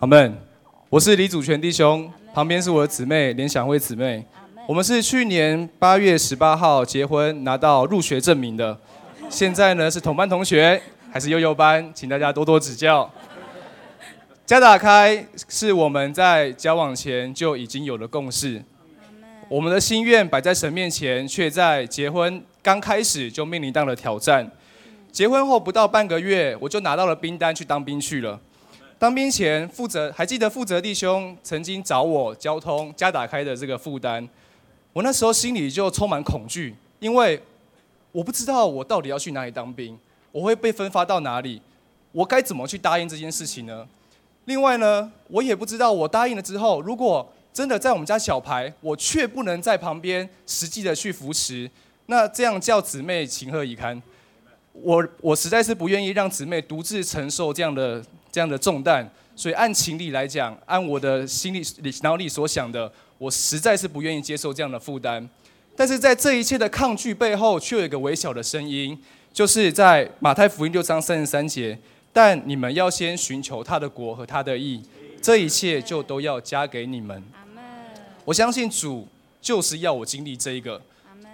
阿门。我是李祖全弟兄，旁边是我的姊妹联想会姊妹。我们是去年八月十八号结婚，拿到入学证明的。现在呢是同班同学，还是幼幼班，请大家多多指教。家打开是我们在交往前就已经有了共识。我们的心愿摆在神面前，却在结婚刚开始就面临到了挑战。结婚后不到半个月，我就拿到了兵单去当兵去了。当兵前，负责还记得负责弟兄曾经找我交通家打开的这个负担，我那时候心里就充满恐惧，因为我不知道我到底要去哪里当兵，我会被分发到哪里，我该怎么去答应这件事情呢？另外呢，我也不知道我答应了之后，如果真的在我们家小排，我却不能在旁边实际的去扶持，那这样叫姊妹情何以堪？我我实在是不愿意让姊妹独自承受这样的这样的重担，所以按情理来讲，按我的心里脑里所想的，我实在是不愿意接受这样的负担。但是在这一切的抗拒背后，却有一个微小的声音，就是在马太福音六章三十三节，但你们要先寻求他的国和他的义，这一切就都要加给你们。我相信主就是要我经历这一个，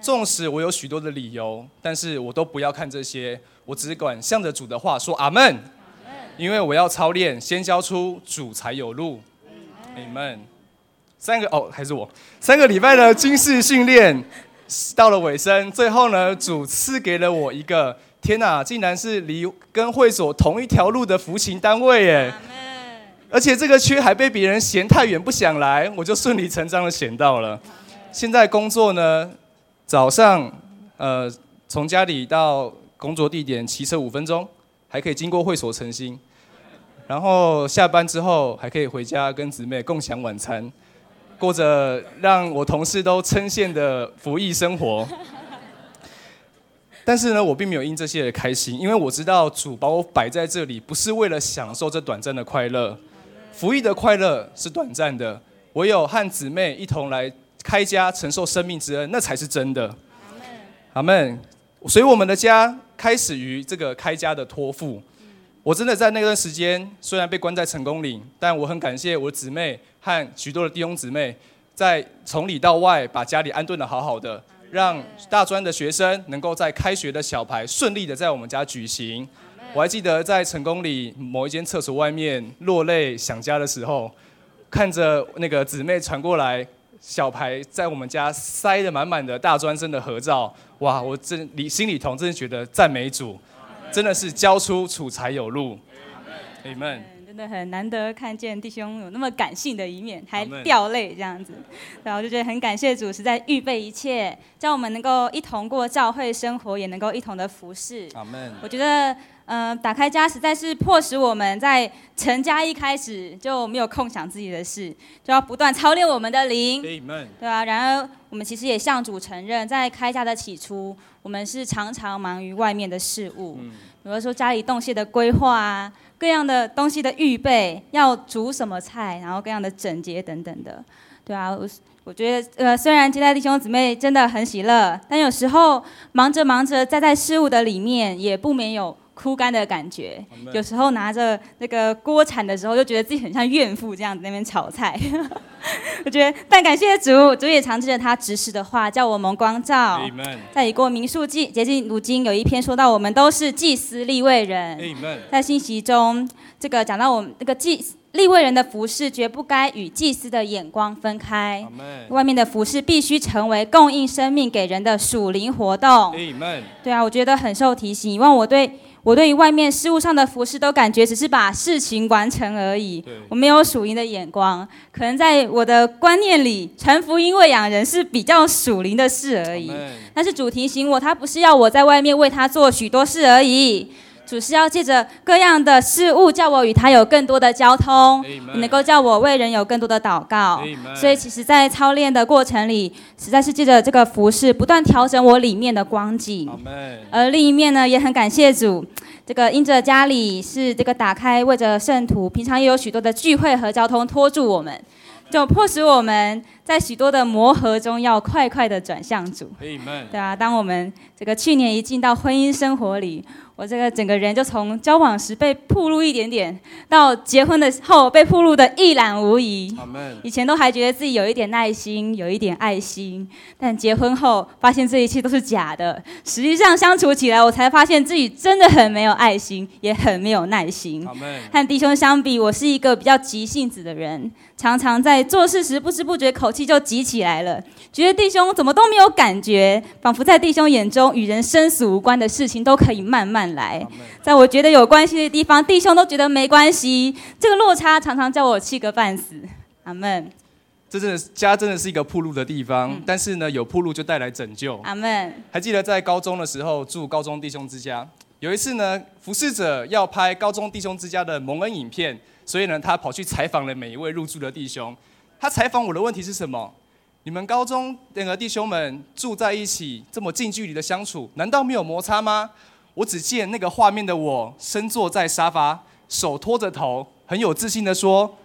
纵使我有许多的理由，但是我都不要看这些，我只管向着主的话说阿门。因为我要操练，先交出主才有路。你们。三个哦，还是我三个礼拜的军事训练到了尾声，最后呢，主赐给了我一个，天哪，竟然是离跟会所同一条路的服刑单位耶！而且这个区还被别人嫌太远不想来，我就顺理成章的选到了。现在工作呢，早上呃从家里到工作地点骑车五分钟，还可以经过会所诚心。然后下班之后还可以回家跟姊妹共享晚餐，过着让我同事都称羡的服役生活。但是呢，我并没有因这些而开心，因为我知道主把我摆在这里，不是为了享受这短暂的快乐。服役的快乐是短暂的，唯有和姊妹一同来开家，承受生命之恩，那才是真的。阿门。所以我们的家开始于这个开家的托付。我真的在那段时间，虽然被关在成功岭，但我很感谢我姊妹和许多的弟兄姊妹，在从里到外把家里安顿的好好的，让大专的学生能够在开学的小排顺利的在我们家举行。我还记得在成功里某一间厕所外面落泪想家的时候，看着那个姊妹传过来小牌在我们家塞得满满的大专生的合照，哇！我真里心里头真的觉得赞美主，真的是交出楚才有路。Amen。真的很难得看见弟兄有那么感性的一面，还掉泪这样子，然后就觉得很感谢主，实在预备一切，叫我们能够一同过教会生活，也能够一同的服侍。我觉得。嗯，打开家实在是迫使我们在成家一开始就没有空想自己的事，就要不断操练我们的灵，对啊。然而，我们其实也向主承认，在开家的起初，我们是常常忙于外面的事物，比如说家里动西的规划啊，各样的东西的预备，要煮什么菜，然后各样的整洁等等的，对啊。我我觉得，呃，虽然接待弟兄姊妹真的很喜乐，但有时候忙着忙着，在在事物的里面，也不免有。枯干的感觉，有时候拿着那个锅铲的时候，就觉得自己很像怨妇这样子那边炒菜。我觉得，但感谢主，主也常记着他指示的话，叫我们光照。在已过民数记，接近如今有一篇说到，我们都是祭司立位人。在信息中，这个讲到我们那个祭立位人的服饰，绝不该与祭司的眼光分开。外面的服饰必须成为供应生命给人的属灵活动。对啊，我觉得很受提醒，因为我对。我对于外面事物上的服饰都感觉只是把事情完成而已，我没有属灵的眼光。可能在我的观念里，传福音喂养人是比较属灵的事而已。但是主提醒我，他不是要我在外面为他做许多事而已。主是要借着各样的事物，叫我与他有更多的交通，能够叫我为人有更多的祷告。所以，其实，在操练的过程里，实在是借着这个服饰，不断调整我里面的光景。而另一面呢，也很感谢主，这个因着家里是这个打开，为着圣徒，平常也有许多的聚会和交通拖住我们。就迫使我们在许多的磨合中，要快快的转向主。对啊，当我们这个去年一进到婚姻生活里，我这个整个人就从交往时被暴露一点点，到结婚的后被暴露的一览无遗。以前都还觉得自己有一点耐心，有一点爱心，但结婚后发现这一切都是假的。实际上相处起来，我才发现自己真的很没有爱心，也很没有耐心。和弟兄相比，我是一个比较急性子的人。常常在做事时不知不觉口气就急起来了，觉得弟兄怎么都没有感觉，仿佛在弟兄眼中与人生死无关的事情都可以慢慢来，在我觉得有关系的地方，弟兄都觉得没关系。这个落差常常叫我气个半死。阿门。这真的家真的是一个铺路的地方，但是呢，有铺路就带来拯救。阿门。还记得在高中的时候住高中弟兄之家，有一次呢，服侍者要拍高中弟兄之家的蒙恩影片。所以呢，他跑去采访了每一位入住的弟兄。他采访我的问题是什么？你们高中那个弟兄们住在一起，这么近距离的相处，难道没有摩擦吗？我只见那个画面的我，身坐在沙发，手托着头，很有自信的说：“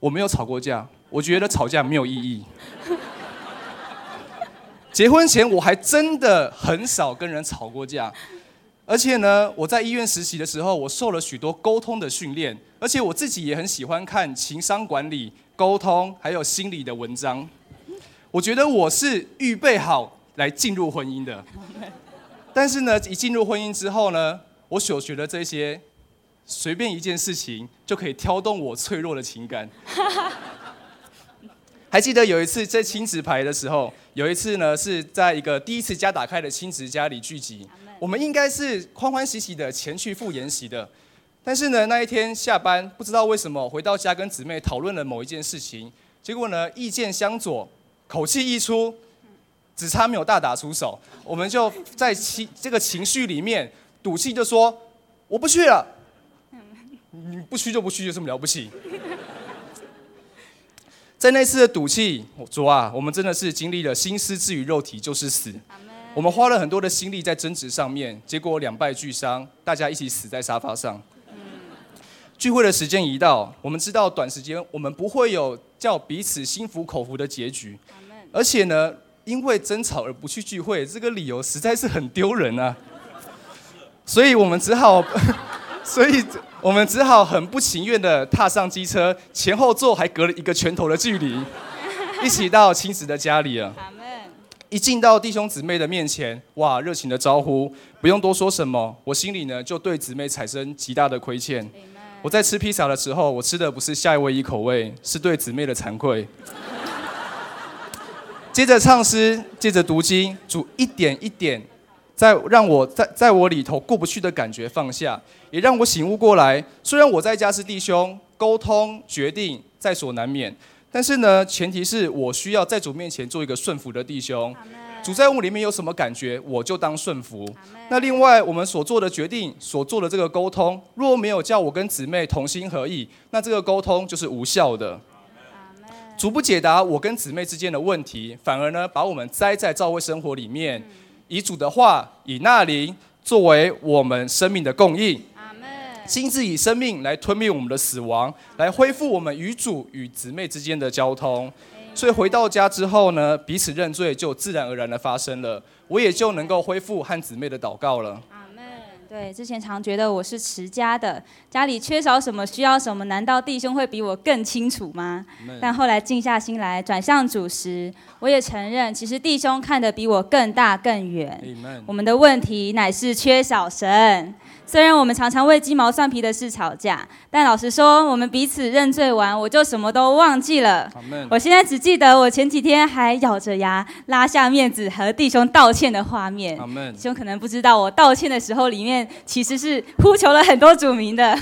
我没有吵过架，我觉得吵架没有意义。”结婚前我还真的很少跟人吵过架。而且呢，我在医院实习的时候，我受了许多沟通的训练，而且我自己也很喜欢看情商管理、沟通还有心理的文章。我觉得我是预备好来进入婚姻的。但是呢，一进入婚姻之后呢，我所学的这些，随便一件事情就可以挑动我脆弱的情感。还记得有一次在亲子牌的时候，有一次呢是在一个第一次家打开的亲子家里聚集。我们应该是欢欢喜喜的前去赴研习的，但是呢，那一天下班不知道为什么回到家跟姊妹讨论了某一件事情，结果呢意见相左，口气一出，只差没有大打出手，我们就在情这个情绪里面赌气就说我不去了，你不去就不去，有什么了不起？在那次的赌气，主啊，我们真的是经历了心思至于肉体就是死。我们花了很多的心力在争执上面，结果两败俱伤，大家一起死在沙发上。聚会的时间一到，我们知道短时间我们不会有叫彼此心服口服的结局。而且呢，因为争吵而不去聚会，这个理由实在是很丢人啊。所以我们只好，所以我们只好很不情愿的踏上机车，前后座还隔了一个拳头的距离，一起到亲子的家里啊。一进到弟兄姊妹的面前，哇，热情的招呼，不用多说什么，我心里呢就对姊妹产生极大的亏欠。我在吃披萨的时候，我吃的不是夏威夷口味，是对姊妹的惭愧。接着唱诗，接着读经，主一点一点，在让我在在我里头过不去的感觉放下，也让我醒悟过来。虽然我在家是弟兄，沟通决定在所难免。但是呢，前提是我需要在主面前做一个顺服的弟兄。主在我里面有什么感觉，我就当顺服。那另外，我们所做的决定、所做的这个沟通，若没有叫我跟姊妹同心合意，那这个沟通就是无效的。主不解答我跟姊妹之间的问题，反而呢，把我们栽在教会生活里面，以主的话、以那灵作为我们生命的供应。亲自以生命来吞灭我们的死亡，来恢复我们与主与姊妹之间的交通。所以回到家之后呢，彼此认罪就自然而然的发生了，我也就能够恢复和姊妹的祷告了。对，之前常觉得我是持家的，家里缺少什么，需要什么，难道弟兄会比我更清楚吗？但后来静下心来，转向主时，我也承认，其实弟兄看得比我更大更远。我们的问题乃是缺少神。虽然我们常常为鸡毛蒜皮的事吵架，但老实说，我们彼此认罪完，我就什么都忘记了。我现在只记得我前几天还咬着牙拉下面子和弟兄道歉的画面。弟兄可能不知道，我道歉的时候里面其实是呼求了很多主名的。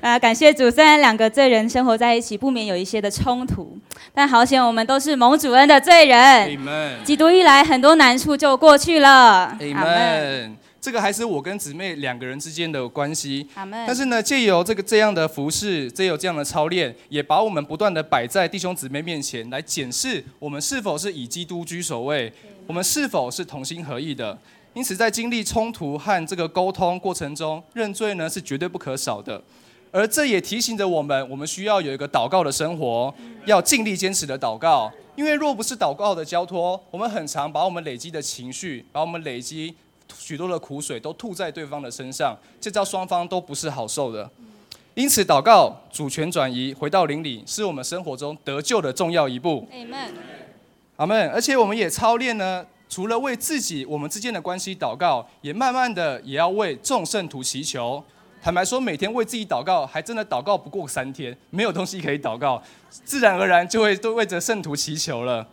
啊，感谢主！虽然两个罪人生活在一起，不免有一些的冲突，但好险我们都是蒙主恩的罪人。基督一来，很多难处就过去了。阿门。这个还是我跟姊妹两个人之间的关系，但是呢，借由这个这样的服饰，借由这样的操练，也把我们不断的摆在弟兄姊妹面前来检视我们是否是以基督居首位，我们是否是同心合意的。因此，在经历冲突和这个沟通过程中，认罪呢是绝对不可少的。而这也提醒着我们，我们需要有一个祷告的生活，要尽力坚持的祷告。因为若不是祷告的交托，我们很常把我们累积的情绪，把我们累积。许多的苦水都吐在对方的身上，这叫双方都不是好受的。因此，祷告主权转移回到灵里，是我们生活中得救的重要一步。阿门。阿门。而且我们也操练呢，除了为自己我们之间的关系祷告，也慢慢的也要为众圣徒祈求。坦白说，每天为自己祷告，还真的祷告不过三天，没有东西可以祷告，自然而然就会都为着圣徒祈求了。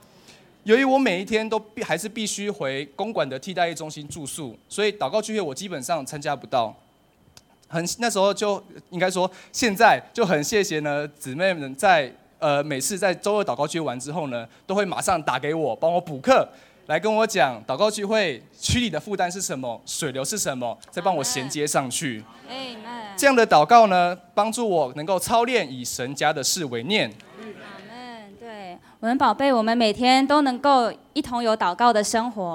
由于我每一天都必还是必须回公馆的替代役中心住宿，所以祷告聚会我基本上参加不到。很那时候就应该说，现在就很谢谢呢姊妹们在呃每次在周二祷告聚会完之后呢，都会马上打给我帮我补课，来跟我讲祷告聚会区里的负担是什么，水流是什么，再帮我衔接上去。这样的祷告呢，帮助我能够操练以神家的事为念。我们宝贝，我们每天都能够一同有祷告的生活，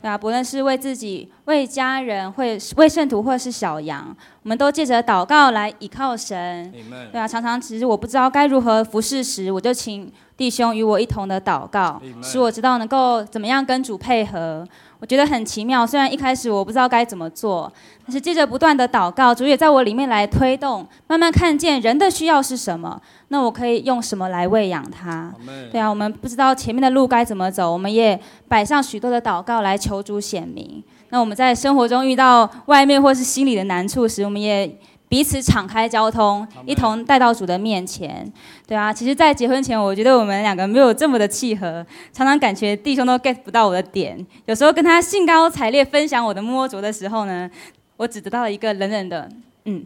对啊，不论是为自己、为家人、为为圣徒，或是小羊，我们都借着祷告来倚靠神，对啊，常常其实我不知道该如何服侍时，我就请弟兄与我一同的祷告，使我知道能够怎么样跟主配合。我觉得很奇妙，虽然一开始我不知道该怎么做，但是接着不断的祷告，主也在我里面来推动，慢慢看见人的需要是什么，那我可以用什么来喂养他？对啊，我们不知道前面的路该怎么走，我们也摆上许多的祷告来求主显明。那我们在生活中遇到外面或是心里的难处时，我们也。彼此敞开交通，一同带到主的面前。对啊，其实，在结婚前，我觉得我们两个没有这么的契合，常常感觉弟兄都 get 不到我的点。有时候跟他兴高采烈分享我的摸着的时候呢，我只得到了一个冷冷的“嗯”，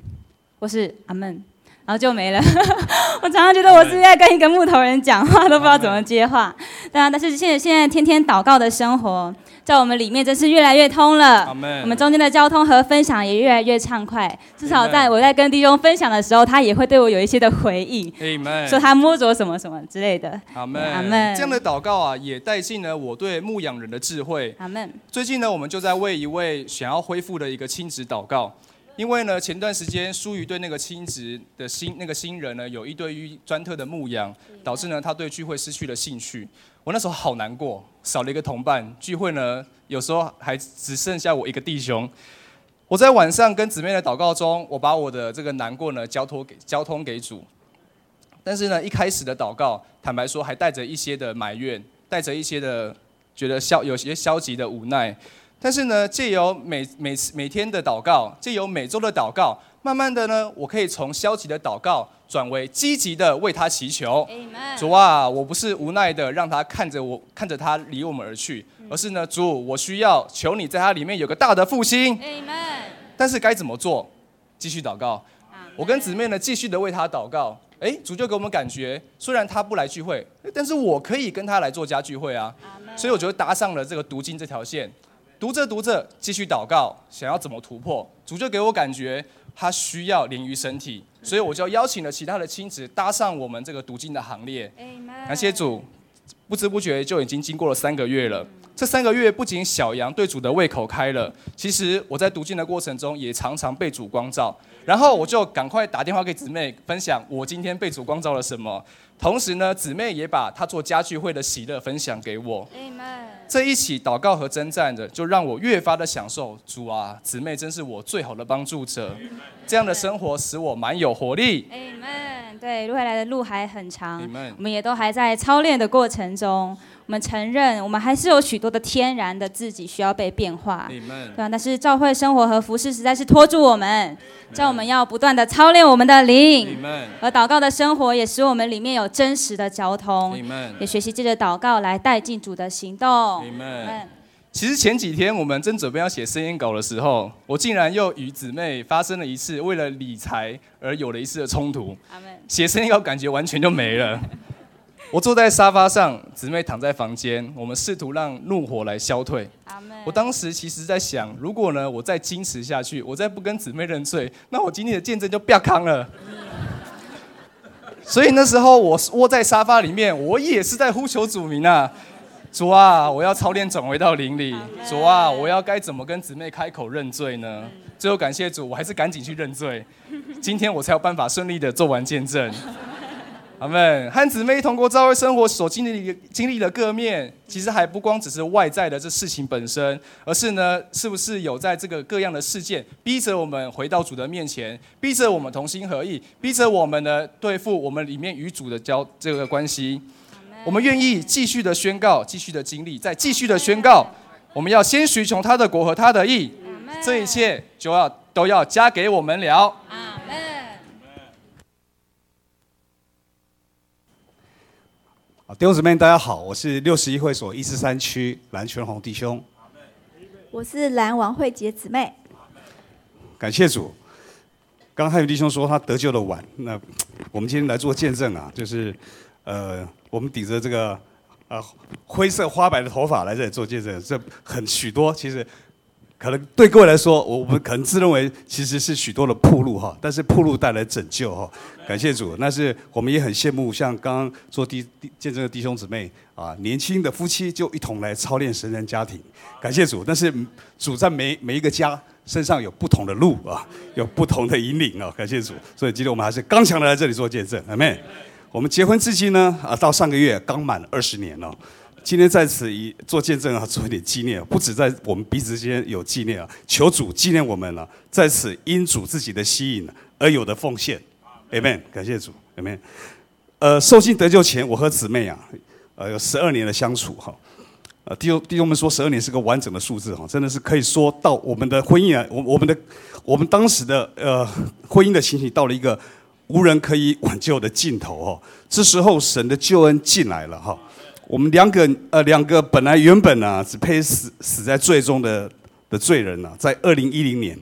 或是“阿门”，然后就没了。我常常觉得我是在跟一个木头人讲话，都不知道怎么接话。对啊，但是现在现在天天祷告的生活。在我们里面真是越来越通了，我们中间的交通和分享也越来越畅快。至少在我在跟弟兄分享的时候，他也会对我有一些的回应，说他摸着什么什么之类的。阿门。阿门。这样的祷告啊，也带进了我对牧养人的智慧。阿门。最近呢，我们就在为一位想要恢复的一个亲子祷告，因为呢，前段时间疏于对那个亲子的新那个新人呢，有一对于专特的牧养，导致呢他对聚会失去了兴趣。我那时候好难过，少了一个同伴。聚会呢，有时候还只剩下我一个弟兄。我在晚上跟姊妹的祷告中，我把我的这个难过呢交托给交通给主。但是呢，一开始的祷告，坦白说还带着一些的埋怨，带着一些的觉得消有些消极的无奈。但是呢，借由每每次每天的祷告，借由每周的祷告，慢慢的呢，我可以从消极的祷告。转为积极的为他祈求，主啊，我不是无奈的让他看着我看着他离我们而去，而是呢，主，我需要求你在他里面有个大的复兴。但是该怎么做？继续祷告。我跟姊妹呢继续的为他祷告。哎，主就给我们感觉，虽然他不来聚会，但是我可以跟他来做家聚会啊。所以我就搭上了这个读经这条线，读着读着继续祷告，想要怎么突破？主就给我感觉。他需要淋于身体，所以我就邀请了其他的亲子搭上我们这个读经的行列。感谢主，不知不觉就已经经过了三个月了。这三个月不仅小羊对主的胃口开了，其实我在读经的过程中也常常被主光照。然后我就赶快打电话给姊妹分享我今天被主光照了什么，同时呢，姊妹也把她做家聚会的喜乐分享给我。这一起祷告和征战的，就让我越发的享受主啊，姊妹真是我最好的帮助者。这样的生活使我蛮有活力。Amen。对，未来的路还很长，我们也都还在操练的过程中。我们承认，我们还是有许多的天然的自己需要被变化，对吧？但是教会生活和服饰实在是拖住我们，叫我们要不断的操练我们的灵，而祷告的生活也使我们里面有真实的交通，也学习借着祷告来带进主的行动。其实前几天我们正准备要写声音稿的时候，我竟然又与姊妹发生了一次为了理财而有了一次的冲突，写声音稿感觉完全就没了。我坐在沙发上，姊妹躺在房间，我们试图让怒火来消退。我当时其实在想，如果呢我再矜持下去，我再不跟姊妹认罪，那我今天的见证就不要康了。所以那时候我窝在沙发里面，我也是在呼求主名啊，主啊，我要操练转回到灵里。主啊，我要该怎么跟姊妹开口认罪呢？最后感谢主，我还是赶紧去认罪。今天我才有办法顺利的做完见证。阿门。和姊妹同过教会生活所经历经历的各面，其实还不光只是外在的这事情本身，而是呢，是不是有在这个各样的事件逼着我们回到主的面前，逼着我们同心合意，逼着我们呢对付我们里面与主的交这个关系。我们愿意继续的宣告，继续的经历，再继续的宣告。我们要先寻求他的国和他的义，这一切就要都要加给我们了。弟兄姊妹，大家好，我是六十一会所一四三区蓝全红弟兄。我是蓝王慧杰姊妹。感谢主。刚刚汉语弟兄说他得救的晚，那我们今天来做见证啊，就是呃，我们顶着这个呃灰色花白的头发来这里做见证，这很许多其实。可能对各位来说，我们可能自认为其实是许多的铺路哈，但是铺路带来拯救哈，感谢主。那是我们也很羡慕，像刚刚做弟弟见证的弟兄姊妹啊，年轻的夫妻就一同来操练神人家庭，感谢主。但是主在每每一个家身上有不同的路啊，有不同的引领啊，感谢主。所以今天我们还是刚强的来这里做见证，阿妹。我们结婚至今呢啊，到上个月刚满二十年了。今天在此以做见证啊，做一点纪念，不止在我们彼此之间有纪念啊，求主纪念我们了，在此因主自己的吸引而有的奉献，Amen，感谢主，Amen。呃，受信得救前，我和姊妹啊，呃，有十二年的相处哈，呃，弟兄弟兄们说十二年是个完整的数字哈，真的是可以说到我们的婚姻啊，我我们的我们当时的呃婚姻的情形到了一个无人可以挽救的尽头哦，这时候神的救恩进来了哈。我们两个呃，两个本来原本呢只配死死在罪中的的罪人呢，在二零一零年，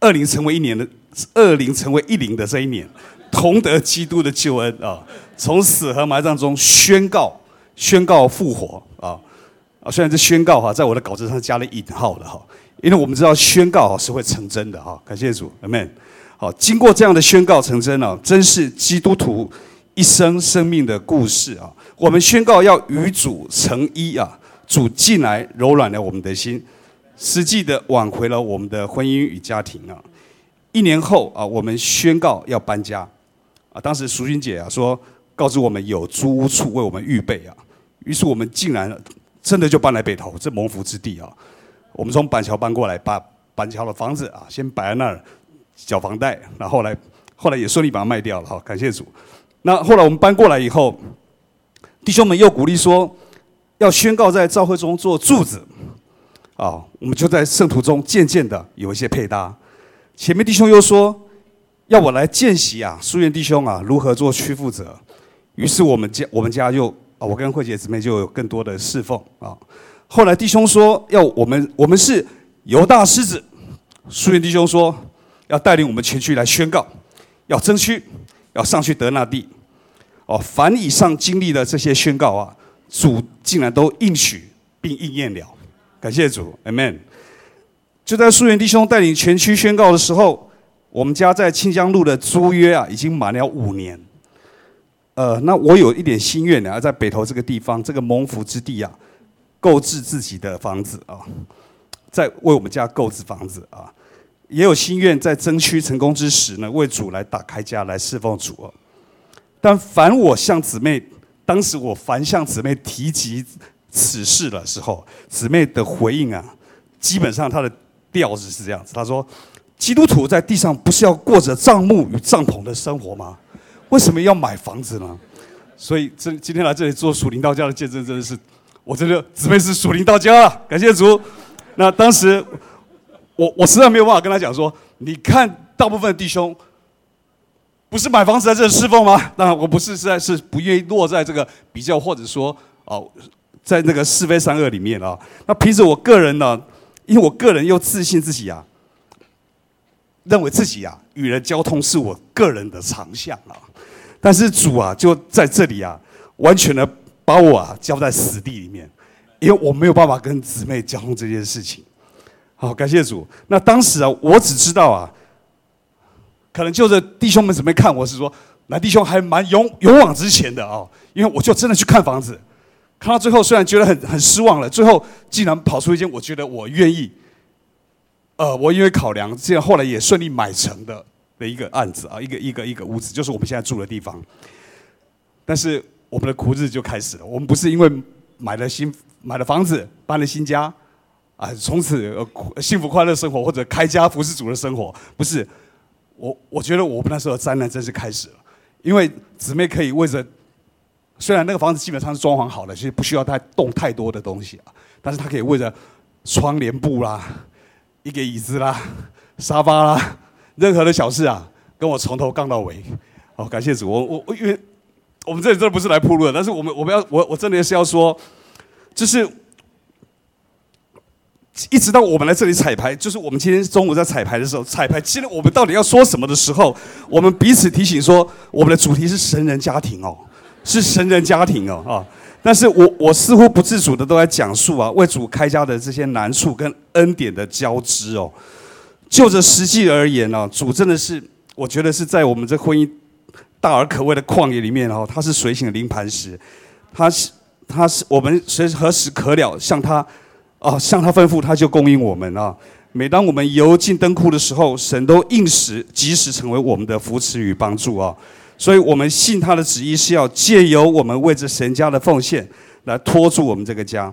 二零成为一年的二零成为一零的这一年，同得基督的救恩啊，从死和埋葬中宣告宣告复活啊啊！虽然这宣告哈，在我的稿子上加了引号的哈，因为我们知道宣告哈是会成真的哈，感谢主，amen。好，经过这样的宣告成真了，真是基督徒一生生命的故事啊。我们宣告要与主成一啊！主进来柔软了我们的心，实际的挽回了我们的婚姻与家庭啊！一年后啊，我们宣告要搬家啊！当时淑君姐啊说，告知我们有租屋处为我们预备啊，于是我们竟然真的就搬来北投这蒙福之地啊！我们从板桥搬过来，把板桥的房子啊先摆在那儿缴房贷，然后来后来也顺利把它卖掉了哈，感谢主。那后来我们搬过来以后。弟兄们又鼓励说，要宣告在教会中做柱子，啊，我们就在圣徒中渐渐的有一些配搭。前面弟兄又说，要我来见习啊，书院弟兄啊，如何做区负责。于是我们家我们家就啊，我跟慧姐姊妹就有更多的侍奉啊。后来弟兄说，要我们我们是犹大狮子，书院弟兄说，要带领我们前去来宣告，要争取，要上去得那地。哦，凡以上经历的这些宣告啊，主竟然都应许并应验了，感谢主，Amen。就在素媛弟兄带领全区宣告的时候，我们家在清江路的租约啊，已经满了五年。呃，那我有一点心愿呢，在北投这个地方，这个蒙福之地啊，购置自己的房子啊，在为我们家购置房子啊，也有心愿在争取成功之时呢，为主来打开家，来侍奉主。但凡我向姊妹，当时我凡向姊妹提及此事的时候，姊妹的回应啊，基本上她的调子是这样子。她说：“基督徒在地上不是要过着帐幕与帐篷的生活吗？为什么要买房子呢？”所以，这今天来这里做属灵道家的见证，真的是我真的姊妹是属灵道家了，感谢主。那当时我我实在没有办法跟他讲说，你看大部分弟兄。不是买房子在这里侍奉吗？那我不是实在是不愿意落在这个比较，或者说哦，在那个是非善恶里面啊。那平时我个人呢，因为我个人又自信自己啊，认为自己啊与人交通是我个人的长项啊。但是主啊就在这里啊，完全的把我啊交在死地里面，因为我没有办法跟姊妹交通这件事情。好，感谢主。那当时啊，我只知道啊。可能就是弟兄们准备看我是说，那弟兄还蛮勇勇往直前的啊，因为我就真的去看房子，看到最后虽然觉得很很失望了，最后竟然跑出一间我觉得我愿意，呃，我因为考量，这样后来也顺利买成的的一个案子啊，一个一个一个屋子，就是我们现在住的地方。但是我们的苦日子就开始了。我们不是因为买了新买了房子，搬了新家，啊，从此呃幸福快乐生活或者开家服侍主的生活，不是。我我觉得我们那时候灾难真是开始了，因为姊妹可以为着，虽然那个房子基本上是装潢好了，其实不需要太动太多的东西啊，但是她可以为着窗帘布啦、一个椅子啦、沙发啦，任何的小事啊，跟我从头杠到尾。哦，感谢主，我我我因为我们这里真的不是来铺路的，但是我们我们要我我真的是要说，就是。一直到我们来这里彩排，就是我们今天中午在彩排的时候，彩排今天我们到底要说什么的时候，我们彼此提醒说，我们的主题是神人家庭哦，是神人家庭哦啊！但是我我似乎不自主的都在讲述啊，为主开家的这些难处跟恩典的交织哦。就着实际而言呢，主真的是，我觉得是在我们这婚姻大而可畏的旷野里面哦，他是水醒的临磐石，他是他是我们随何时可了向他。哦，向他吩咐，他就供应我们啊！每当我们油尽灯枯的时候，神都应时及时成为我们的扶持与帮助啊！所以，我们信他的旨意是要借由我们为这神家的奉献，来托住我们这个家。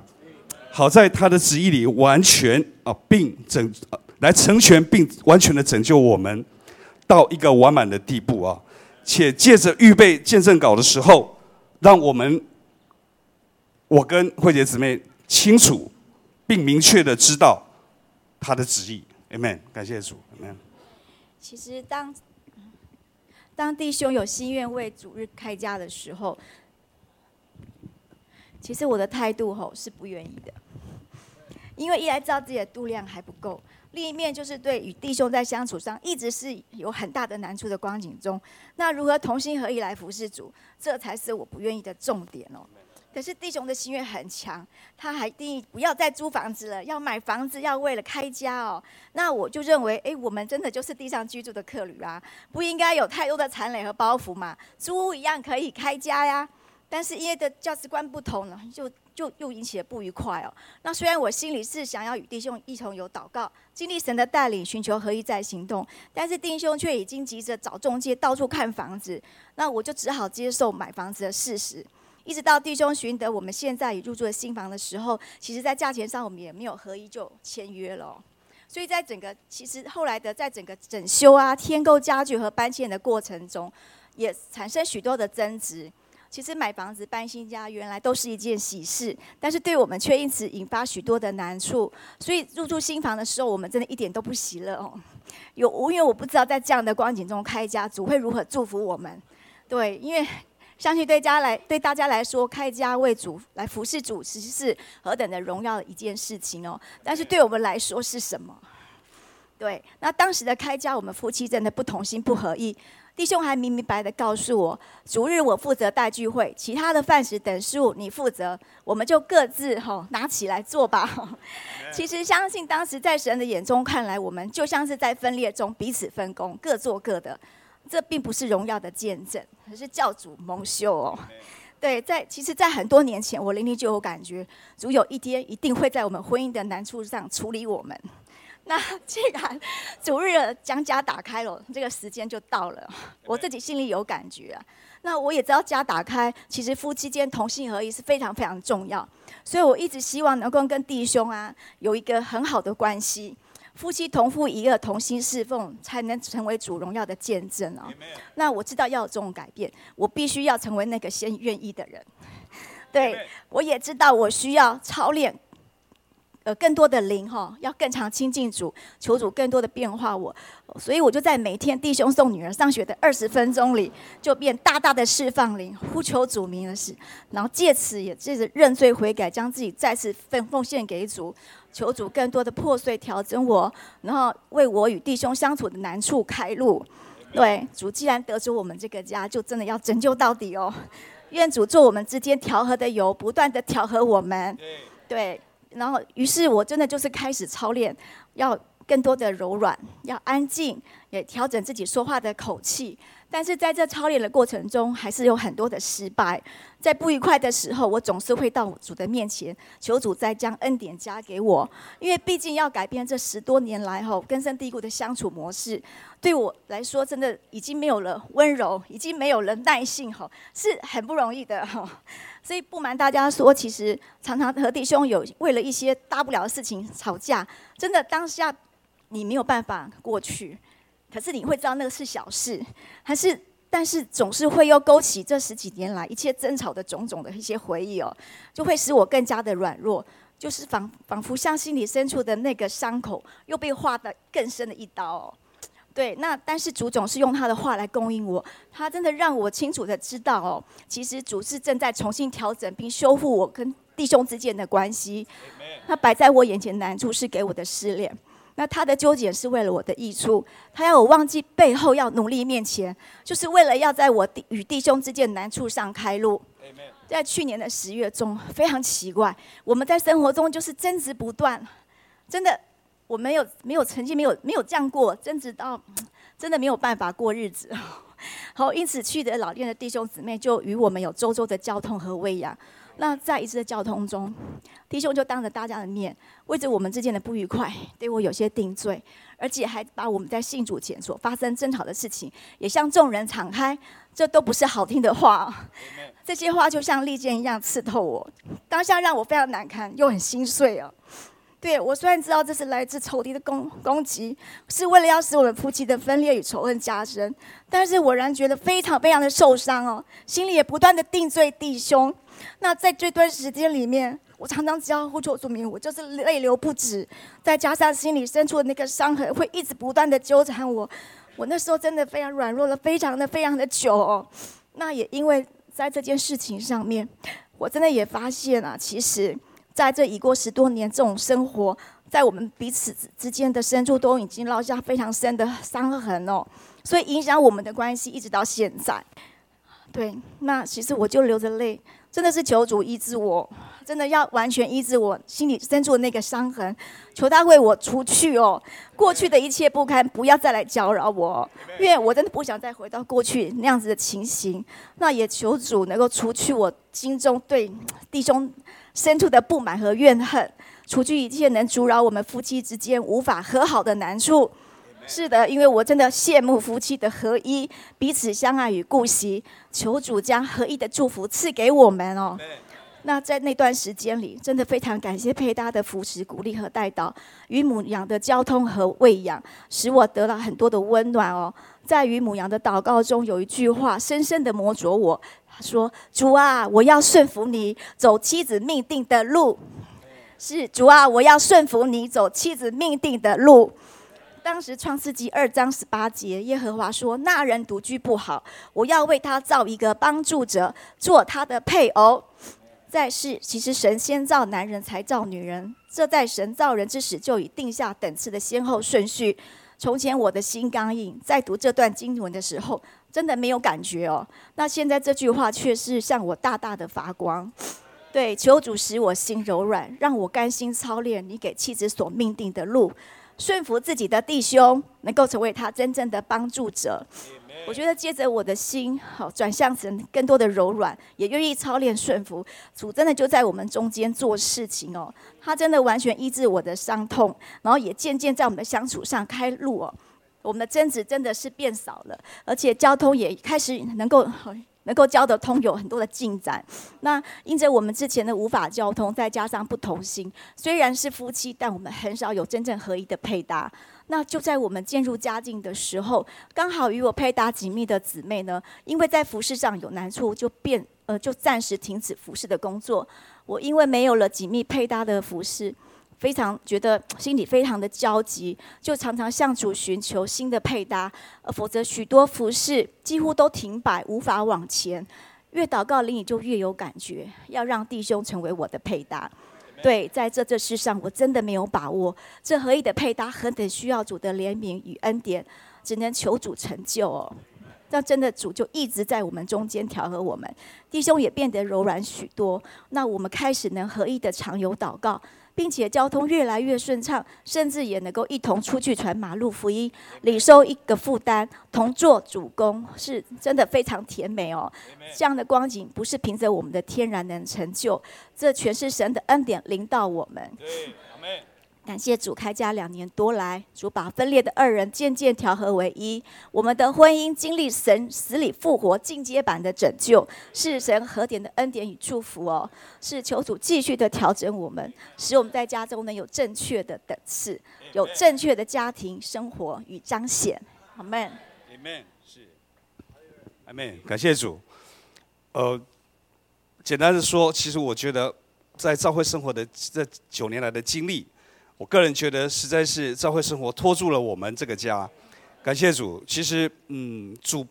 好在他的旨意里完全啊，并整来成全并完全的拯救我们到一个完满的地步啊！且借着预备见证稿的时候，让我们我跟慧姐姊妹清楚。并明确的知道他的旨意，Amen。感谢主，Amen。其实当当弟兄有心愿为主日开家的时候，其实我的态度吼是不愿意的，因为一来知道自己的度量还不够，另一面就是对与弟兄在相处上一直是有很大的难处的光景中，那如何同心合意来服侍主，这才是我不愿意的重点哦。可是弟兄的心愿很强，他还定义不要再租房子了，要买房子，要为了开家哦。那我就认为，哎，我们真的就是地上居住的客旅啊，不应该有太多的残累和包袱嘛。租屋一样可以开家呀。但是因为的价值观不同了，就就又引起了不愉快哦。那虽然我心里是想要与弟兄一同有祷告，经历神的带领，寻求合一在行动，但是弟兄却已经急着找中介，到处看房子，那我就只好接受买房子的事实。一直到弟兄寻得我们现在已入住的新房的时候，其实，在价钱上我们也没有合一就签约了。所以在整个其实后来的在整个整修啊、添购家具和搬迁的过程中，也产生许多的争执。其实买房子搬新家原来都是一件喜事，但是对我们却因此引发许多的难处。所以入住新房的时候，我们真的一点都不喜乐哦。有因为我不知道在这样的光景中开家，主会如何祝福我们。对，因为。相信对家来对大家来说，开家为主来服侍主，其实是何等的荣耀的一件事情哦。但是对我们来说是什么？对，那当时的开家，我们夫妻真的不同心不合意。弟兄还明明白的告诉我，逐日我负责带聚会，其他的饭食等事务你负责，我们就各自哈拿起来做吧。其实相信当时在神的眼中看来，我们就像是在分裂中彼此分工，各做各的。这并不是荣耀的见证，而是教主蒙羞哦。对，在其实，在很多年前，我灵里就有感觉，主有一天一定会在我们婚姻的难处上处理我们。那既然主日将家打开了，这个时间就到了，我自己心里有感觉啊。那我也知道家打开，其实夫妻间同心合一是非常非常重要，所以我一直希望能够跟弟兄啊有一个很好的关系。夫妻同父一儿同心侍奉，才能成为主荣耀的见证哦。那我知道要有这种改变，我必须要成为那个先愿意的人。对，我也知道我需要操练。呃，更多的灵哈，要更常亲近主，求主更多的变化我，所以我就在每天弟兄送女儿上学的二十分钟里，就变大大的释放灵，呼求主名的事，然后借此也借着认罪悔改，将自己再次奉奉献给主，求主更多的破碎调整我，然后为我与弟兄相处的难处开路。对，主既然得知我们这个家，就真的要拯救到底哦。愿主做我们之间调和的油，不断的调和我们。对。然后，于是我真的就是开始操练，要更多的柔软，要安静，也调整自己说话的口气，但是在这操练的过程中，还是有很多的失败。在不愉快的时候，我总是会到主的面前，求主再将恩典加给我。因为毕竟要改变这十多年来吼根深蒂固的相处模式，对我来说真的已经没有了温柔，已经没有了耐性吼，是很不容易的吼。所以不瞒大家说，其实常常和弟兄有为了一些大不了的事情吵架，真的当下你没有办法过去。可是你会知道那个是小事，还是？但是总是会又勾起这十几年来一切争吵的种种的一些回忆哦，就会使我更加的软弱，就是仿仿佛像心里深处的那个伤口又被划得更深的一刀哦。对，那但是主总是用他的话来供应我，他真的让我清楚的知道哦，其实主是正在重新调整并修复我跟弟兄之间的关系。他摆在我眼前难处是给我的试炼。那他的纠结是为了我的益处，他要我忘记背后，要努力面前，就是为了要在我弟与弟兄之间难处上开路。在去年的十月中，非常奇怪，我们在生活中就是争执不断，真的，我没有没有曾经没有没有这样过，争执到真的没有办法过日子。好，因此去的老店的弟兄姊妹就与我们有周周的交通和喂养。那在一次的交通中，弟兄就当着大家的面，为着我们之间的不愉快，对我有些定罪，而且还把我们在信主前所发生争吵的事情，也向众人敞开。这都不是好听的话，这些话就像利剑一样刺透我，当下让我非常难堪，又很心碎啊。对我虽然知道这是来自仇敌的攻攻击，是为了要使我们夫妻的分裂与仇恨加深，但是我仍觉得非常非常的受伤哦，心里也不断的定罪弟兄。那在这段时间里面，我常常只要呼求主名，我就是泪流不止。再加上心里深处的那个伤痕，会一直不断的纠缠我。我那时候真的非常软弱了，非常的非常的久。哦。那也因为在这件事情上面，我真的也发现啊，其实在这已过十多年，这种生活在我们彼此之间的深处都已经烙下非常深的伤痕哦，所以影响我们的关系一直到现在。对，那其实我就流着泪。真的是求主医治我，真的要完全医治我心里深处的那个伤痕，求他为我除去哦，过去的一切不堪，不要再来搅扰我，因为我真的不想再回到过去那样子的情形。那也求主能够除去我心中对 弟兄深处的不满和怨恨，除去一切能阻扰我们夫妻之间无法和好的难处。是的，因为我真的羡慕夫妻的合一，彼此相爱与顾惜。求主将合一的祝福赐给我们哦。那在那段时间里，真的非常感谢佩搭的扶持、鼓励和带导，与母羊的交通和喂养，使我得到很多的温暖哦。在与母羊的祷告中，有一句话深深的磨着我，他说：“主啊，我要顺服你，走妻子命定的路。”是主啊，我要顺服你，走妻子命定的路。当时创世纪二章十八节，耶和华说：“那人独居不好，我要为他造一个帮助者，做他的配偶。”在世，其实神先造男人，才造女人。这在神造人之时就已定下等次的先后顺序。从前我的心刚硬，在读这段经文的时候，真的没有感觉哦。那现在这句话却是向我大大的发光。对，求主使我心柔软，让我甘心操练你给妻子所命定的路。顺服自己的弟兄，能够成为他真正的帮助者。我觉得接着我的心，好转向成更多的柔软，也愿意操练顺服。主真的就在我们中间做事情哦，他真的完全医治我的伤痛，然后也渐渐在我们的相处上开路哦。我们的争执真的是变少了，而且交通也开始能够。能够交得通，有很多的进展。那因着我们之前的无法交通，再加上不同心，虽然是夫妻，但我们很少有真正合一的配搭。那就在我们渐入佳境的时候，刚好与我配搭紧密的姊妹呢，因为在服饰上有难处，就变呃就暂时停止服饰的工作。我因为没有了紧密配搭的服饰。非常觉得心里非常的焦急，就常常向主寻求新的配搭，否则许多服饰几乎都停摆，无法往前。越祷告灵里就越有感觉，要让弟兄成为我的配搭。对，在这这世上，我真的没有把握。这合一的配搭，何等需要主的怜悯与恩典，只能求主成就哦。那真的主就一直在我们中间调和我们，弟兄也变得柔软许多。那我们开始能合一的常有祷告。并且交通越来越顺畅，甚至也能够一同出去传马路福音，领受一个负担，同做主公，是真的非常甜美哦。这样的光景不是凭着我们的天然能成就，这全是神的恩典临到我们。感谢主开家两年多来，主把分裂的二人渐渐调和为一。我们的婚姻经历神死里复活进阶版的拯救，是神和点的恩典与祝福哦！是求主继续的调整我们，使我们在家中能有正确的等次，有正确的家庭生活与彰显。阿门。阿门。是。阿门。感谢主。呃，简单的说，其实我觉得在教会生活的这九年来的经历。我个人觉得，实在是教会生活拖住了我们这个家。感谢主，其实，嗯，主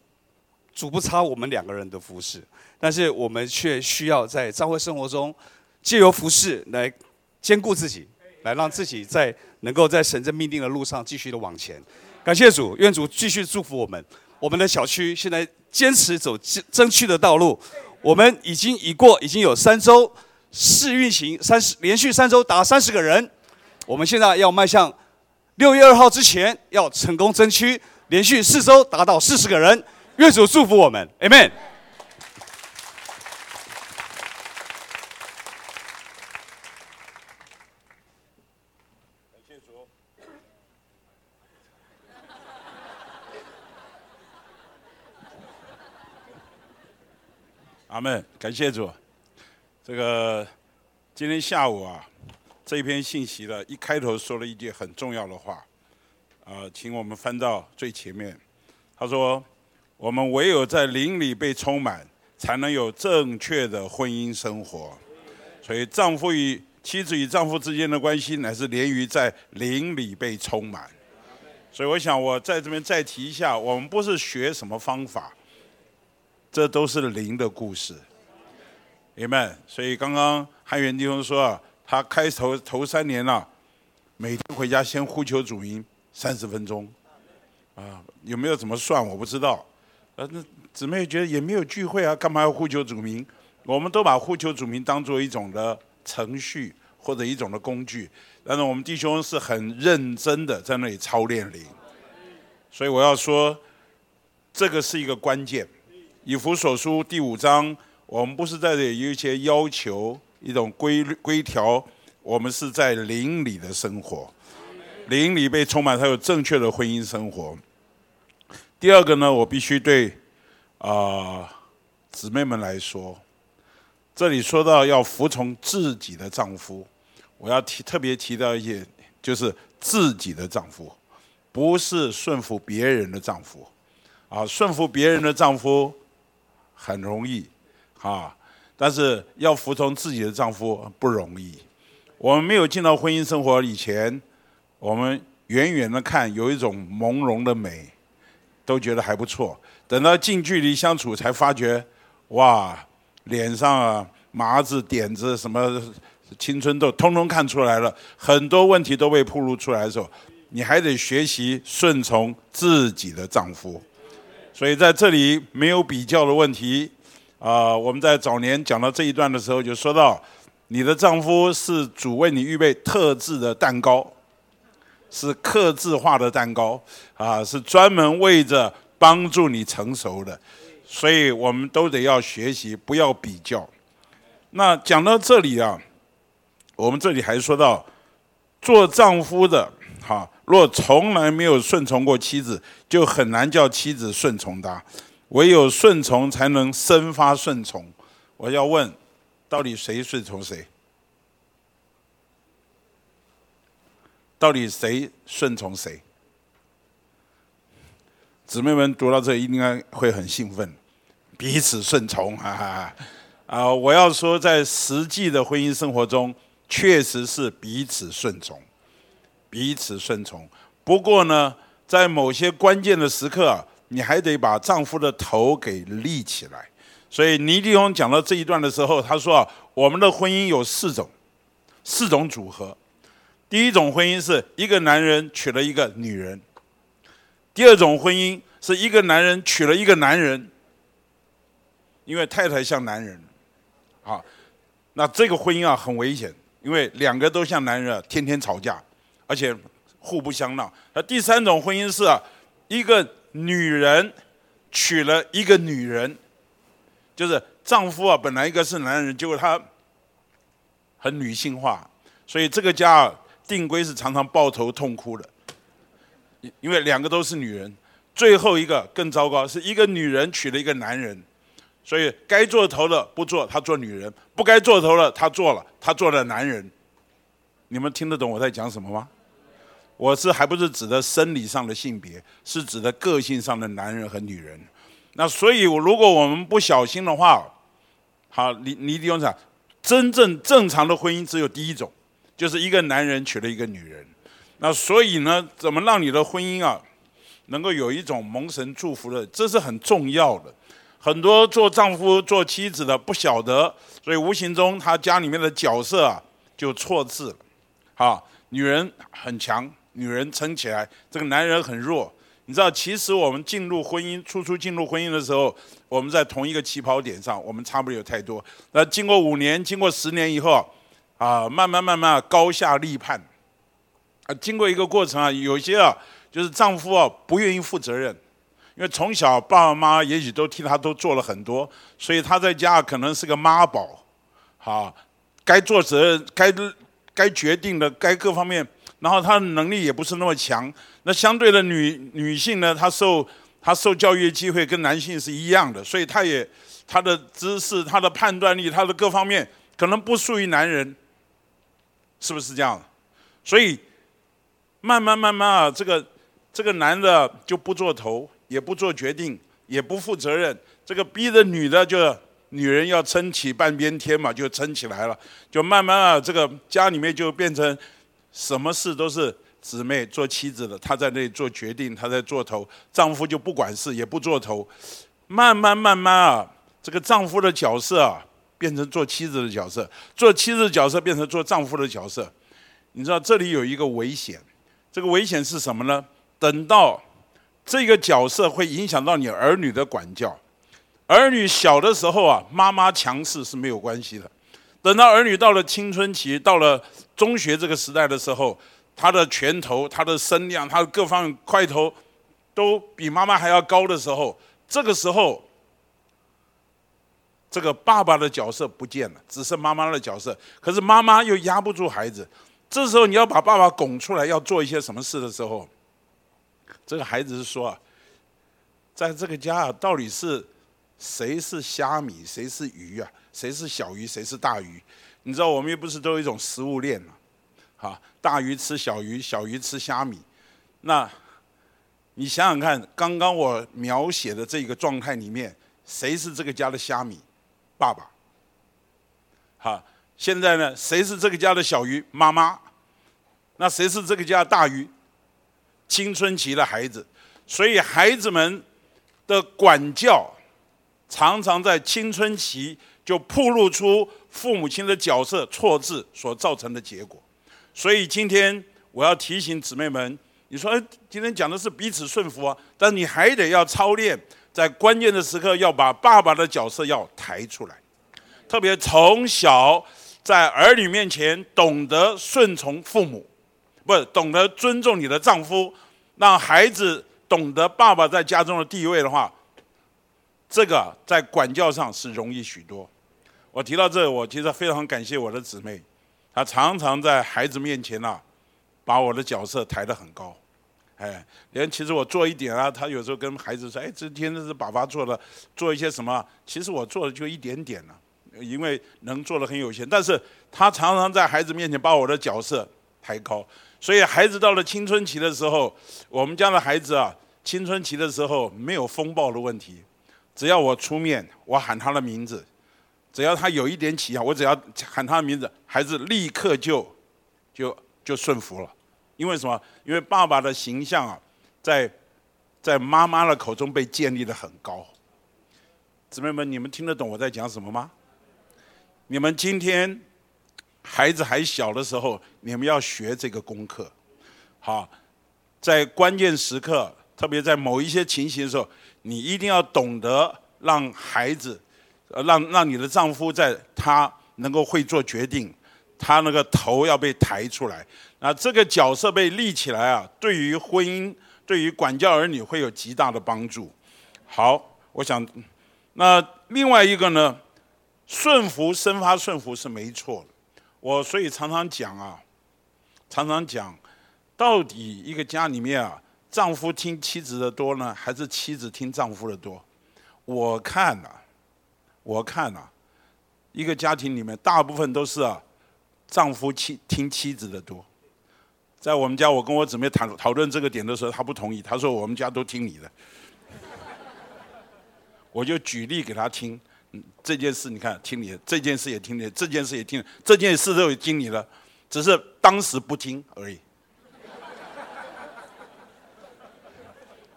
主不差我们两个人的服饰，但是我们却需要在教会生活中，借由服饰来兼顾自己，来让自己在能够在神的命定的路上继续的往前。感谢主，愿主继续祝福我们。我们的小区现在坚持走争取的道路，我们已经已过已经有三周试运行，三十连续三周达三十个人。我们现在要迈向六月二号之前要成功争取连续四周达到四十个人，愿主祝福我们，Amen。感谢主，阿门，感谢主。这个今天下午啊。这篇信息的一开头说了一句很重要的话，啊，请我们翻到最前面。他说：“我们唯有在灵里被充满，才能有正确的婚姻生活。所以，丈夫与妻子与丈夫之间的关系，乃是连于在灵里被充满。所以，我想我在这边再提一下，我们不是学什么方法，这都是灵的故事。明白？所以，刚刚汉元弟兄说啊。”他开头头三年了，每天回家先呼求主名三十分钟，啊，有没有怎么算我不知道，呃，那姊妹觉得也没有聚会啊，干嘛要呼求主名？我们都把呼求主名当做一种的程序或者一种的工具，但是我们弟兄是很认真的在那里操练灵，所以我要说，这个是一个关键。以弗所书第五章，我们不是在这里有一些要求。一种规规条，我们是在灵里的生活，灵里被充满，才有正确的婚姻生活。第二个呢，我必须对啊姊妹们来说，这里说到要服从自己的丈夫，我要提特别提到一些，就是自己的丈夫，不是顺服别人的丈夫，啊，顺服别人的丈夫很容易，啊。但是要服从自己的丈夫不容易。我们没有进到婚姻生活以前，我们远远的看有一种朦胧的美，都觉得还不错。等到近距离相处，才发觉，哇，脸上啊麻子点子什么青春痘，通通看出来了。很多问题都被暴露出来的时候，你还得学习顺从自己的丈夫。所以在这里没有比较的问题。啊，我们在早年讲到这一段的时候，就说到，你的丈夫是主为你预备特制的蛋糕，是克制化的蛋糕，啊，是专门为着帮助你成熟的，所以我们都得要学习，不要比较。那讲到这里啊，我们这里还说到，做丈夫的，哈，若从来没有顺从过妻子，就很难叫妻子顺从他。唯有顺从，才能生发顺从。我要问，到底谁顺从谁？到底谁顺从谁？姊妹们读到这应该会很兴奋，彼此顺从，哈哈！啊，我要说，在实际的婚姻生活中，确实是彼此顺从，彼此顺从。不过呢，在某些关键的时刻。你还得把丈夫的头给立起来，所以倪弟兄讲到这一段的时候，他说啊，我们的婚姻有四种，四种组合。第一种婚姻是一个男人娶了一个女人；第二种婚姻是一个男人娶了一个男人，因为太太像男人，啊，那这个婚姻啊很危险，因为两个都像男人，天天吵架，而且互不相让。那第三种婚姻是，一个女人娶了一个女人，就是丈夫啊本来一个是男人，结果他很女性化，所以这个家啊定规是常常抱头痛哭的。因为两个都是女人，最后一个更糟糕，是一个女人娶了一个男人，所以该做头的不做，她做女人；不该做头的她做了，她做了男人。你们听得懂我在讲什么吗？我是还不是指的生理上的性别，是指的个性上的男人和女人。那所以，如果我们不小心的话，好，你你李勇讲，真正正常的婚姻只有第一种，就是一个男人娶了一个女人。那所以呢，怎么让你的婚姻啊，能够有一种蒙神祝福的，这是很重要的。很多做丈夫、做妻子的不晓得，所以无形中他家里面的角色啊就错置了。好，女人很强，女人撑起来，这个男人很弱。你知道，其实我们进入婚姻、初初进入婚姻的时候，我们在同一个起跑点上，我们差不了太多。那经过五年、经过十年以后啊，慢慢慢慢高下立判。啊经过一个过程啊，有些啊，就是丈夫啊不愿意负责任，因为从小爸爸妈妈也许都替他都做了很多，所以他在家可能是个妈宝，好，该做责任、该该决定的、该各方面，然后他的能力也不是那么强。那相对的女女性呢，她受她受教育的机会跟男性是一样的，所以她也她的知识、她的判断力、她的各方面可能不输于男人，是不是这样？所以。慢慢慢慢啊，这个这个男的就不做头，也不做决定，也不负责任。这个逼着女的，就女人要撑起半边天嘛，就撑起来了。就慢慢啊，这个家里面就变成什么事都是姊妹做妻子的，她在那里做决定，她在做头，丈夫就不管事，也不做头。慢慢慢慢啊，这个丈夫的角色啊，变成做妻子的角色，做妻子的角色变成做丈夫的角色。你知道这里有一个危险。这个危险是什么呢？等到这个角色会影响到你儿女的管教，儿女小的时候啊，妈妈强势是没有关系的。等到儿女到了青春期，到了中学这个时代的时候，他的拳头、他的身量、他的各方块头都比妈妈还要高的时候，这个时候，这个爸爸的角色不见了，只剩妈妈的角色。可是妈妈又压不住孩子。这时候你要把爸爸拱出来，要做一些什么事的时候，这个孩子是说，在这个家，到底是谁是虾米，谁是鱼啊？谁是小鱼，谁是大鱼？你知道我们又不是都有一种食物链嘛？好，大鱼吃小鱼，小鱼吃虾米。那你想想看，刚刚我描写的这个状态里面，谁是这个家的虾米？爸爸。好。现在呢，谁是这个家的小鱼？妈妈。那谁是这个家的大鱼？青春期的孩子。所以孩子们的管教，常常在青春期就暴露出父母亲的角色错置所造成的结果。所以今天我要提醒姊妹们，你说，哎，今天讲的是彼此顺服啊，但你还得要操练，在关键的时刻要把爸爸的角色要抬出来，特别从小。在儿女面前懂得顺从父母，不懂得尊重你的丈夫，让孩子懂得爸爸在家中的地位的话，这个在管教上是容易许多。我提到这，我其实非常感谢我的姊妹，她常常在孩子面前呐，把我的角色抬得很高。哎，连其实我做一点啊，她有时候跟孩子说：“哎，这天这是爸爸做的，做一些什么？其实我做的就一点点了。”因为能做的很有限，但是他常常在孩子面前把我的角色抬高，所以孩子到了青春期的时候，我们家的孩子啊，青春期的时候没有风暴的问题，只要我出面，我喊他的名字，只要他有一点起啊，我只要喊他的名字，孩子立刻就就就顺服了，因为什么？因为爸爸的形象啊，在在妈妈的口中被建立的很高。姊妹们，你们听得懂我在讲什么吗？你们今天孩子还小的时候，你们要学这个功课，好，在关键时刻，特别在某一些情形的时候，你一定要懂得让孩子，呃，让让你的丈夫在他能够会做决定，他那个头要被抬出来，那这个角色被立起来啊，对于婚姻，对于管教儿女会有极大的帮助。好，我想，那另外一个呢，顺服生发顺服是没错的。我所以常常讲啊，常常讲，到底一个家里面啊。丈夫听妻子的多呢，还是妻子听丈夫的多？我看呐，我看呐，一个家庭里面大部分都是啊，丈夫妻听妻子的多。在我们家，我跟我姊妹谈讨论这个点的时候，她不同意，她说我们家都听你的。我就举例给她听，这件事你看听你的，这件事也听你的，这件事也听，这件事都听你的，只是当时不听而已。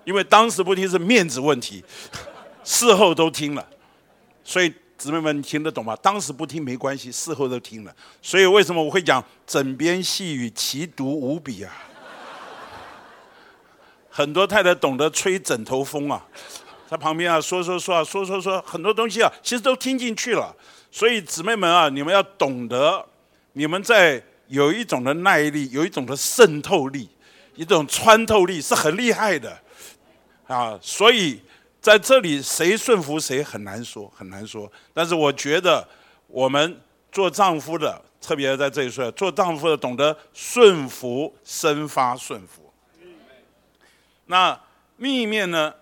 因为当时不听是面子问题，事后都听了，所以姊妹们听得懂吗？当时不听没关系，事后都听了。所以为什么我会讲枕边细语，奇毒无比啊？很多太太懂得吹枕头风啊，在旁边啊说说说啊说说说，很多东西啊其实都听进去了。所以姊妹们啊，你们要懂得，你们在有一种的耐力，有一种的渗透力，一种穿透力是很厉害的。啊，所以在这里谁顺服谁很难说，很难说。但是我觉得我们做丈夫的，特别在这里说，做丈夫的懂得顺服，生发顺服。那另一面呢？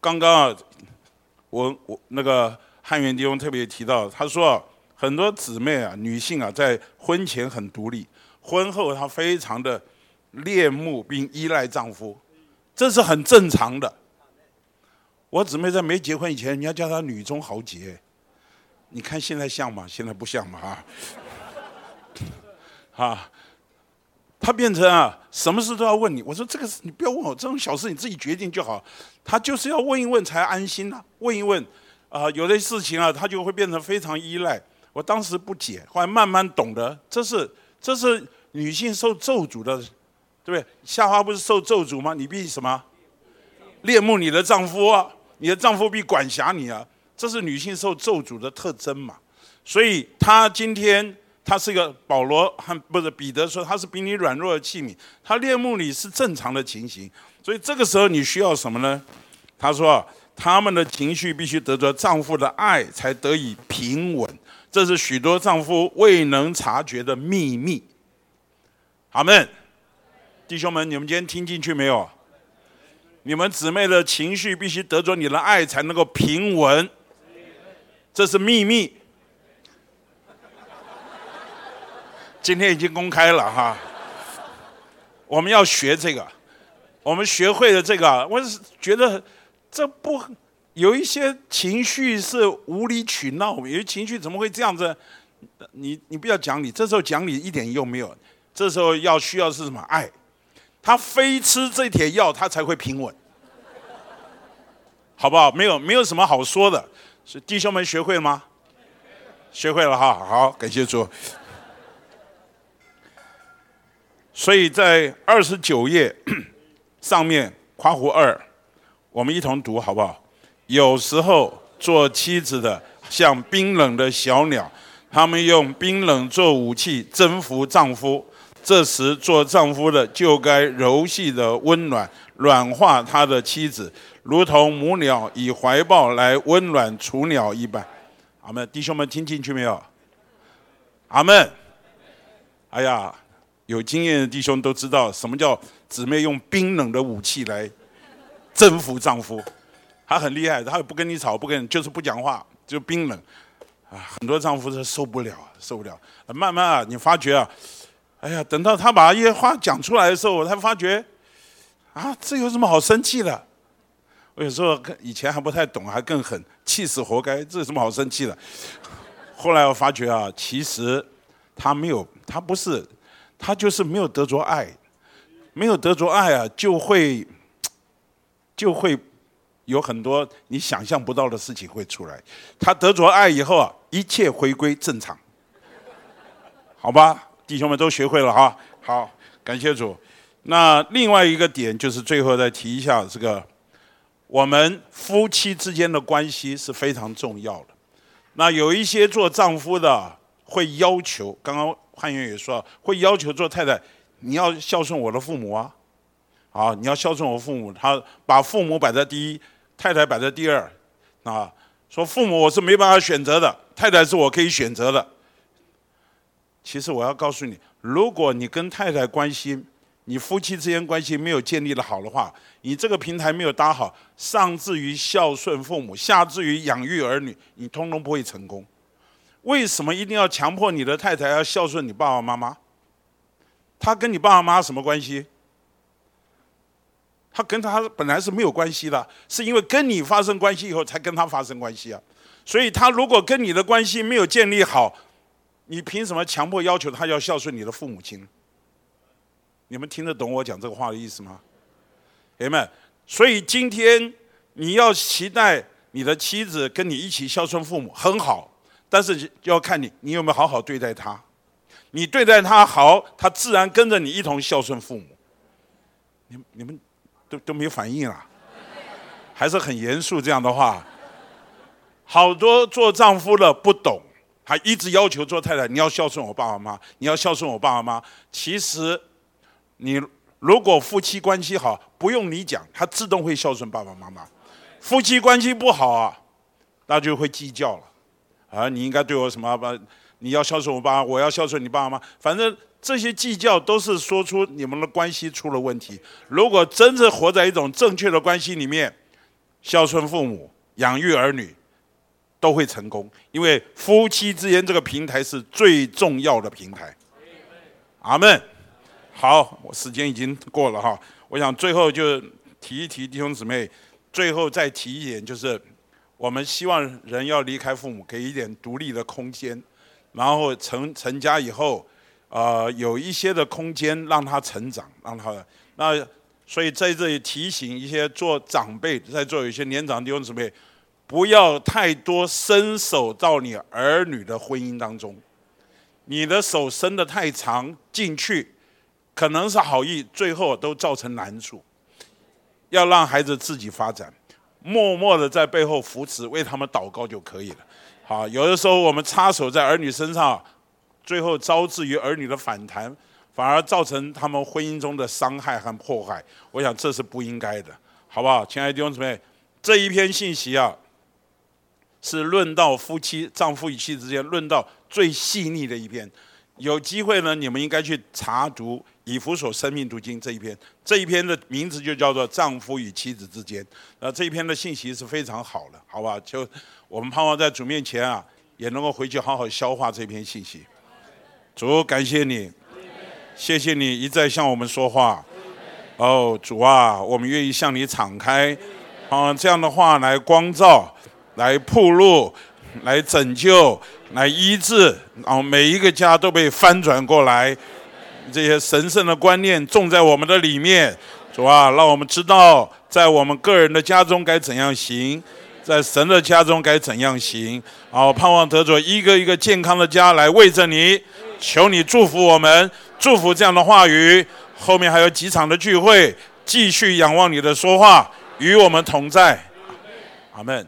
刚刚啊，我我那个汉元弟兄特别提到，他说很多姊妹啊，女性啊，在婚前很独立，婚后她非常的恋慕并依赖丈夫。这是很正常的。我姊妹在没结婚以前，人家叫她女中豪杰，你看现在像吗？现在不像嘛啊！啊，她变成啊，什么事都要问你。我说这个事你不要问我，这种小事你自己决定就好。她就是要问一问才安心呐，问一问啊，有的事情啊，她就会变成非常依赖。我当时不解，后来慢慢懂得，这是这是女性受咒诅的。对不对？夏花不是受咒诅吗？你必什么？恋慕你的丈夫啊！你的丈夫必管辖你啊！这是女性受咒诅的特征嘛？所以她今天，她是一个保罗和不是彼得说，她是比你软弱的器皿。她恋慕你是正常的情形。所以这个时候你需要什么呢？他说，他们的情绪必须得着丈夫的爱，才得以平稳。这是许多丈夫未能察觉的秘密。阿门。弟兄们，你们今天听进去没有？你们姊妹的情绪必须得着你的爱，才能够平稳。这是秘密。今天已经公开了哈。我们要学这个，我们学会了这个，我是觉得这不有一些情绪是无理取闹，有些情绪怎么会这样子？你你不要讲理，这时候讲理一点用没有。这时候要需要是什么？爱。他非吃这帖药，他才会平稳，好不好？没有，没有什么好说的。是弟兄们学会了吗？学会了哈，好，感谢主。所以在二十九页上面夸胡二，我们一同读好不好？有时候做妻子的像冰冷的小鸟，他们用冰冷做武器征服丈夫。这时，做丈夫的就该柔细的温暖、软化他的妻子，如同母鸟以怀抱来温暖雏鸟一般。阿门，弟兄们听进去没有？阿门。哎呀，有经验的弟兄都知道，什么叫姊妹用冰冷的武器来征服丈夫？他很厉害，他也不跟你吵，不跟你就是不讲话，就冰冷。啊，很多丈夫是受不了，受不了。慢慢啊，你发觉啊。哎呀，等到他把一些话讲出来的时候，我才发觉，啊，这有什么好生气的？我有时候以前还不太懂，还更狠，气死活该，这有什么好生气的？后来我发觉啊，其实他没有，他不是，他就是没有得着爱，没有得着爱啊，就会就会有很多你想象不到的事情会出来。他得着爱以后啊，一切回归正常，好吧？弟兄们都学会了哈，好，感谢主。那另外一个点就是最后再提一下这个，我们夫妻之间的关系是非常重要的。那有一些做丈夫的会要求，刚刚汉元也说，会要求做太太，你要孝顺我的父母啊，啊，你要孝顺我父母，他把父母摆在第一，太太摆在第二，啊，说父母我是没办法选择的，太太是我可以选择的。其实我要告诉你，如果你跟太太关系，你夫妻之间关系没有建立的好的话，你这个平台没有搭好，上至于孝顺父母，下至于养育儿女，你通通不会成功。为什么一定要强迫你的太太要孝顺你爸爸妈妈？他跟你爸爸妈妈什么关系？他跟他本来是没有关系的，是因为跟你发生关系以后才跟他发生关系啊。所以他如果跟你的关系没有建立好，你凭什么强迫要求他要孝顺你的父母亲？你们听得懂我讲这个话的意思吗？朋友们，所以今天你要期待你的妻子跟你一起孝顺父母很好，但是就要看你你有没有好好对待她。你对待她好，她自然跟着你一同孝顺父母。你你们都都没反应啊？还是很严肃这样的话。好多做丈夫的不懂。还一直要求做太太，你要孝顺我爸爸妈妈，你要孝顺我爸爸妈妈。其实，你如果夫妻关系好，不用你讲，他自动会孝顺爸爸妈妈。夫妻关系不好啊，那就会计较了。啊，你应该对我什么？把你要孝顺我爸，我要孝顺你爸爸妈妈。反正这些计较都是说出你们的关系出了问题。如果真正活在一种正确的关系里面，孝顺父母，养育儿女。都会成功，因为夫妻之间这个平台是最重要的平台。阿门。好，我时间已经过了哈，我想最后就提一提弟兄姊妹，最后再提一点，就是我们希望人要离开父母，给一点独立的空间，然后成成家以后，呃，有一些的空间让他成长，让他那所以在这里提醒一些做长辈，在座有一些年长弟兄姊妹。不要太多伸手到你儿女的婚姻当中，你的手伸得太长进去，可能是好意，最后都造成难处。要让孩子自己发展，默默的在背后扶持，为他们祷告就可以了。好，有的时候我们插手在儿女身上，最后招致于儿女的反弹，反而造成他们婚姻中的伤害和破坏。我想这是不应该的，好不好？亲爱的弟兄姊妹，这一篇信息啊。是论到夫妻、丈夫与妻子之间，论到最细腻的一篇。有机会呢，你们应该去查读《以弗所生命读经》这一篇。这一篇的名字就叫做《丈夫与妻子之间》。那这一篇的信息是非常好的，好吧？就我们盼望在主面前啊，也能够回去好好消化这篇信息。主，感谢你，谢谢你一再向我们说话。哦，主啊，我们愿意向你敞开，啊，这样的话来光照。来铺路，来拯救，来医治，然后每一个家都被翻转过来。这些神圣的观念种在我们的里面，主啊，让我们知道在我们个人的家中该怎样行，在神的家中该怎样行。好，盼望得着一个一个健康的家来为着你，求你祝福我们，祝福这样的话语。后面还有几场的聚会，继续仰望你的说话，与我们同在。阿门。